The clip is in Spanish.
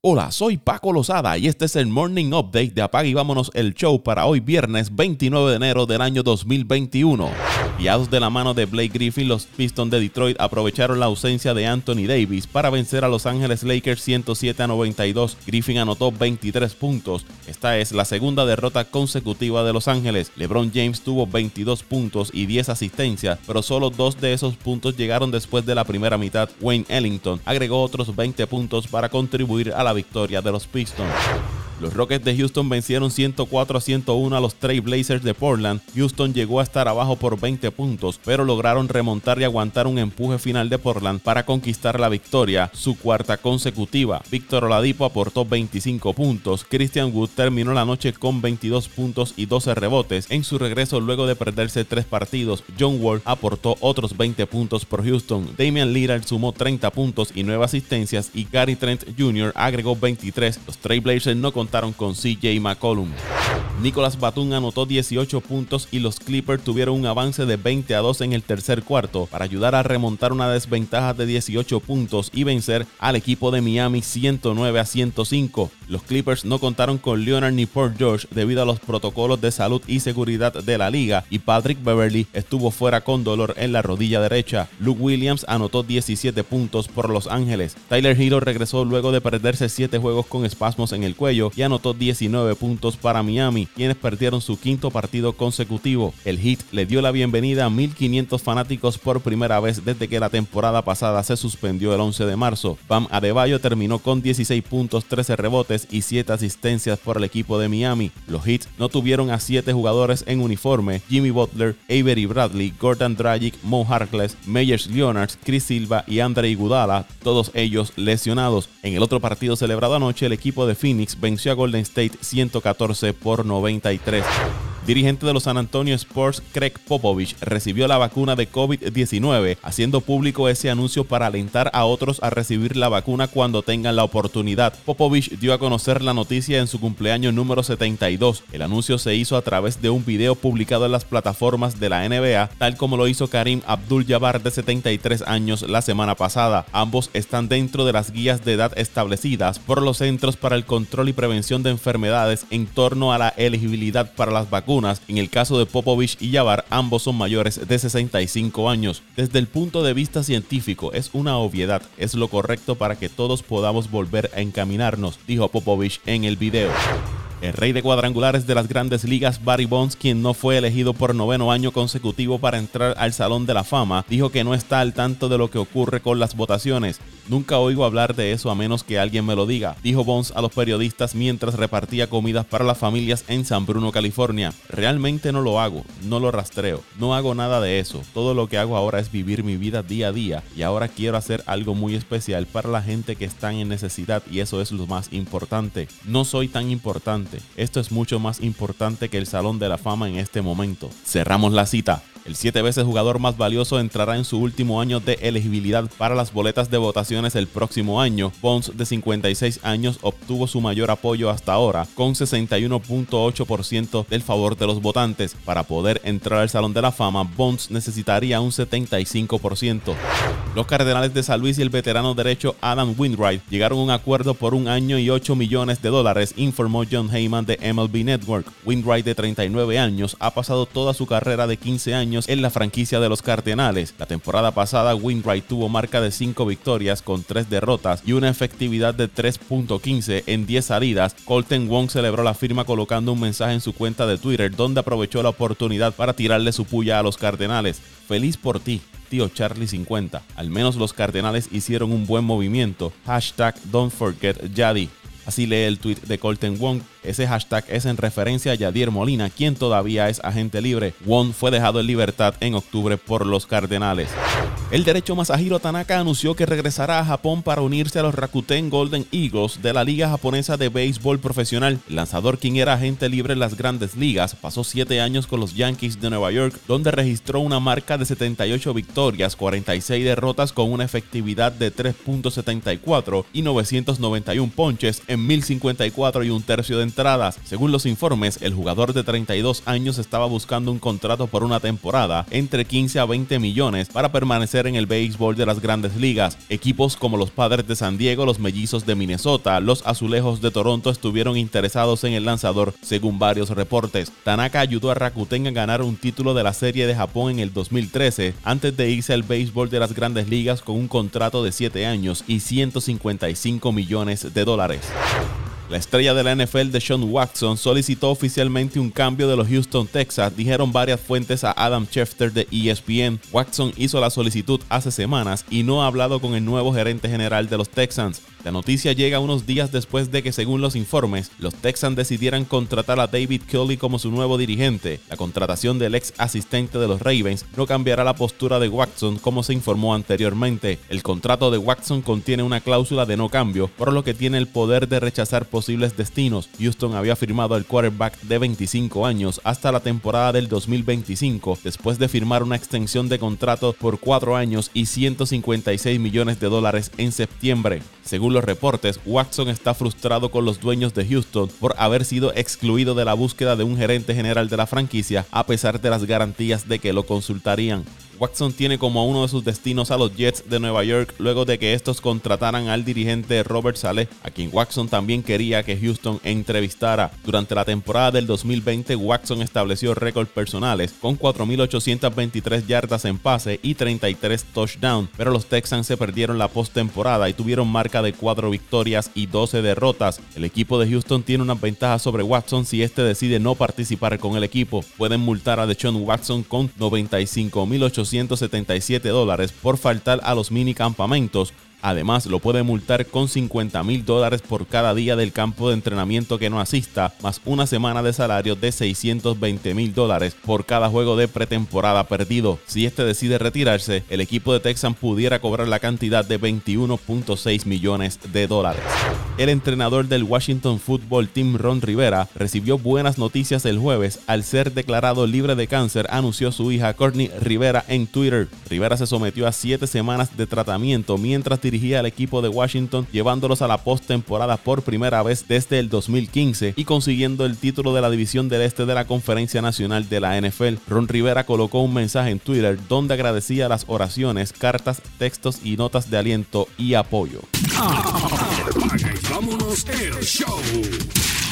Hola, soy Paco Lozada y este es el Morning Update de Apague y Vámonos el Show para hoy viernes 29 de enero del año 2021. Guiados de la mano de Blake Griffin, los Pistons de Detroit aprovecharon la ausencia de Anthony Davis para vencer a Los Ángeles Lakers 107 a 92. Griffin anotó 23 puntos. Esta es la segunda derrota consecutiva de Los Ángeles. LeBron James tuvo 22 puntos y 10 asistencias, pero solo dos de esos puntos llegaron después de la primera mitad. Wayne Ellington agregó otros 20 puntos para contribuir a la victoria de los Pistons. Los Rockets de Houston vencieron 104 a 101 a los Trail Blazers de Portland. Houston llegó a estar abajo por 20 puntos, pero lograron remontar y aguantar un empuje final de Portland para conquistar la victoria, su cuarta consecutiva. Víctor Oladipo aportó 25 puntos. Christian Wood terminó la noche con 22 puntos y 12 rebotes. En su regreso luego de perderse tres partidos, John Wall aportó otros 20 puntos por Houston. Damian Lillard sumó 30 puntos y 9 asistencias y Gary Trent Jr. agregó 23. Los Trail Blazers no con CJ McCollum. Nicolas Batum anotó 18 puntos y los Clippers tuvieron un avance de 20 a 2 en el tercer cuarto para ayudar a remontar una desventaja de 18 puntos y vencer al equipo de Miami 109 a 105. Los Clippers no contaron con Leonard ni Paul George debido a los protocolos de salud y seguridad de la liga y Patrick Beverly estuvo fuera con dolor en la rodilla derecha. Luke Williams anotó 17 puntos por Los Ángeles. Tyler Hero regresó luego de perderse 7 juegos con espasmos en el cuello y anotó 19 puntos para Miami, quienes perdieron su quinto partido consecutivo. El Heat le dio la bienvenida a 1.500 fanáticos por primera vez desde que la temporada pasada se suspendió el 11 de marzo. Bam Adebayo terminó con 16 puntos, 13 rebotes y 7 asistencias por el equipo de Miami. Los Heat no tuvieron a 7 jugadores en uniforme, Jimmy Butler, Avery Bradley, Gordon Dragic, Mo Harkless, Meyers Leonard, Chris Silva y Andre Iguodala, todos ellos lesionados. En el otro partido celebrado anoche, el equipo de Phoenix venció a Golden State 114 por 93. Dirigente de los San Antonio Sports, Craig Popovich, recibió la vacuna de COVID-19, haciendo público ese anuncio para alentar a otros a recibir la vacuna cuando tengan la oportunidad. Popovich dio a conocer la noticia en su cumpleaños número 72. El anuncio se hizo a través de un video publicado en las plataformas de la NBA, tal como lo hizo Karim Abdul-Jabbar de 73 años la semana pasada. Ambos están dentro de las guías de edad establecidas por los Centros para el Control y Prevención de Enfermedades en torno a la elegibilidad para las vacunas en el caso de Popovich y Jabbar, ambos son mayores de 65 años. Desde el punto de vista científico, es una obviedad, es lo correcto para que todos podamos volver a encaminarnos, dijo Popovich en el video. El rey de cuadrangulares de las grandes ligas, Barry Bonds, quien no fue elegido por noveno año consecutivo para entrar al Salón de la Fama, dijo que no está al tanto de lo que ocurre con las votaciones. Nunca oigo hablar de eso a menos que alguien me lo diga, dijo Bonds a los periodistas mientras repartía comidas para las familias en San Bruno, California. Realmente no lo hago, no lo rastreo, no hago nada de eso. Todo lo que hago ahora es vivir mi vida día a día y ahora quiero hacer algo muy especial para la gente que está en necesidad y eso es lo más importante. No soy tan importante esto es mucho más importante que el Salón de la Fama en este momento. Cerramos la cita. El siete veces jugador más valioso entrará en su último año de elegibilidad para las boletas de votaciones el próximo año. Bonds, de 56 años, obtuvo su mayor apoyo hasta ahora, con 61.8% del favor de los votantes. Para poder entrar al Salón de la Fama, Bonds necesitaría un 75%. Los Cardenales de San Luis y el veterano derecho Adam Windwright llegaron a un acuerdo por un año y 8 millones de dólares, informó John Heyman de MLB Network. Windwright, de 39 años, ha pasado toda su carrera de 15 años en la franquicia de los Cardenales. La temporada pasada, Winwright tuvo marca de 5 victorias con 3 derrotas y una efectividad de 3.15 en 10 salidas. Colton Wong celebró la firma colocando un mensaje en su cuenta de Twitter donde aprovechó la oportunidad para tirarle su puya a los Cardenales. Feliz por ti, tío Charlie 50. Al menos los Cardenales hicieron un buen movimiento. Hashtag Don't Forget Yadi. Así lee el tweet de Colton Wong ese hashtag es en referencia a Yadier Molina, quien todavía es agente libre. Won fue dejado en libertad en octubre por los Cardenales. El derecho Masahiro Tanaka anunció que regresará a Japón para unirse a los Rakuten Golden Eagles de la Liga Japonesa de Béisbol Profesional. El lanzador, quien era agente libre en las grandes ligas, pasó 7 años con los Yankees de Nueva York, donde registró una marca de 78 victorias, 46 derrotas con una efectividad de 3.74 y 991 ponches en 1054 y un tercio de Según los informes, el jugador de 32 años estaba buscando un contrato por una temporada entre 15 a 20 millones para permanecer en el béisbol de las grandes ligas. Equipos como los Padres de San Diego, los Mellizos de Minnesota, los Azulejos de Toronto estuvieron interesados en el lanzador, según varios reportes. Tanaka ayudó a Rakuten a ganar un título de la Serie de Japón en el 2013 antes de irse al béisbol de las grandes ligas con un contrato de 7 años y 155 millones de dólares. La estrella de la NFL de Sean Watson solicitó oficialmente un cambio de los Houston Texas, dijeron varias fuentes a Adam Schefter de ESPN. Watson hizo la solicitud hace semanas y no ha hablado con el nuevo gerente general de los Texans. La noticia llega unos días después de que, según los informes, los Texans decidieran contratar a David Kelly como su nuevo dirigente. La contratación del ex asistente de los Ravens no cambiará la postura de Watson como se informó anteriormente. El contrato de Watson contiene una cláusula de no cambio, por lo que tiene el poder de rechazar posibles destinos. Houston había firmado al quarterback de 25 años hasta la temporada del 2025, después de firmar una extensión de contrato por 4 años y 156 millones de dólares en septiembre. Según los reportes, Watson está frustrado con los dueños de Houston por haber sido excluido de la búsqueda de un gerente general de la franquicia a pesar de las garantías de que lo consultarían. Watson tiene como uno de sus destinos a los Jets de Nueva York luego de que estos contrataran al dirigente Robert Saleh, a quien Watson también quería que Houston entrevistara. Durante la temporada del 2020, Watson estableció récords personales con 4.823 yardas en pase y 33 touchdowns, pero los Texans se perdieron la postemporada y tuvieron marca de 4 victorias y 12 derrotas. El equipo de Houston tiene una ventaja sobre Watson si este decide no participar con el equipo. Pueden multar a Deshaun Watson con 95.800 277 dólares por faltar a los mini campamentos Además, lo puede multar con 50 mil dólares por cada día del campo de entrenamiento que no asista, más una semana de salario de 620 mil dólares por cada juego de pretemporada perdido. Si este decide retirarse, el equipo de Texan pudiera cobrar la cantidad de 21.6 millones de dólares. El entrenador del Washington Football Team Ron Rivera recibió buenas noticias el jueves al ser declarado libre de cáncer, anunció su hija Courtney Rivera en Twitter. Rivera se sometió a 7 semanas de tratamiento mientras dirigía al equipo de Washington, llevándolos a la postemporada por primera vez desde el 2015 y consiguiendo el título de la división del este de la Conferencia Nacional de la NFL. Ron Rivera colocó un mensaje en Twitter donde agradecía las oraciones, cartas, textos y notas de aliento y apoyo. show.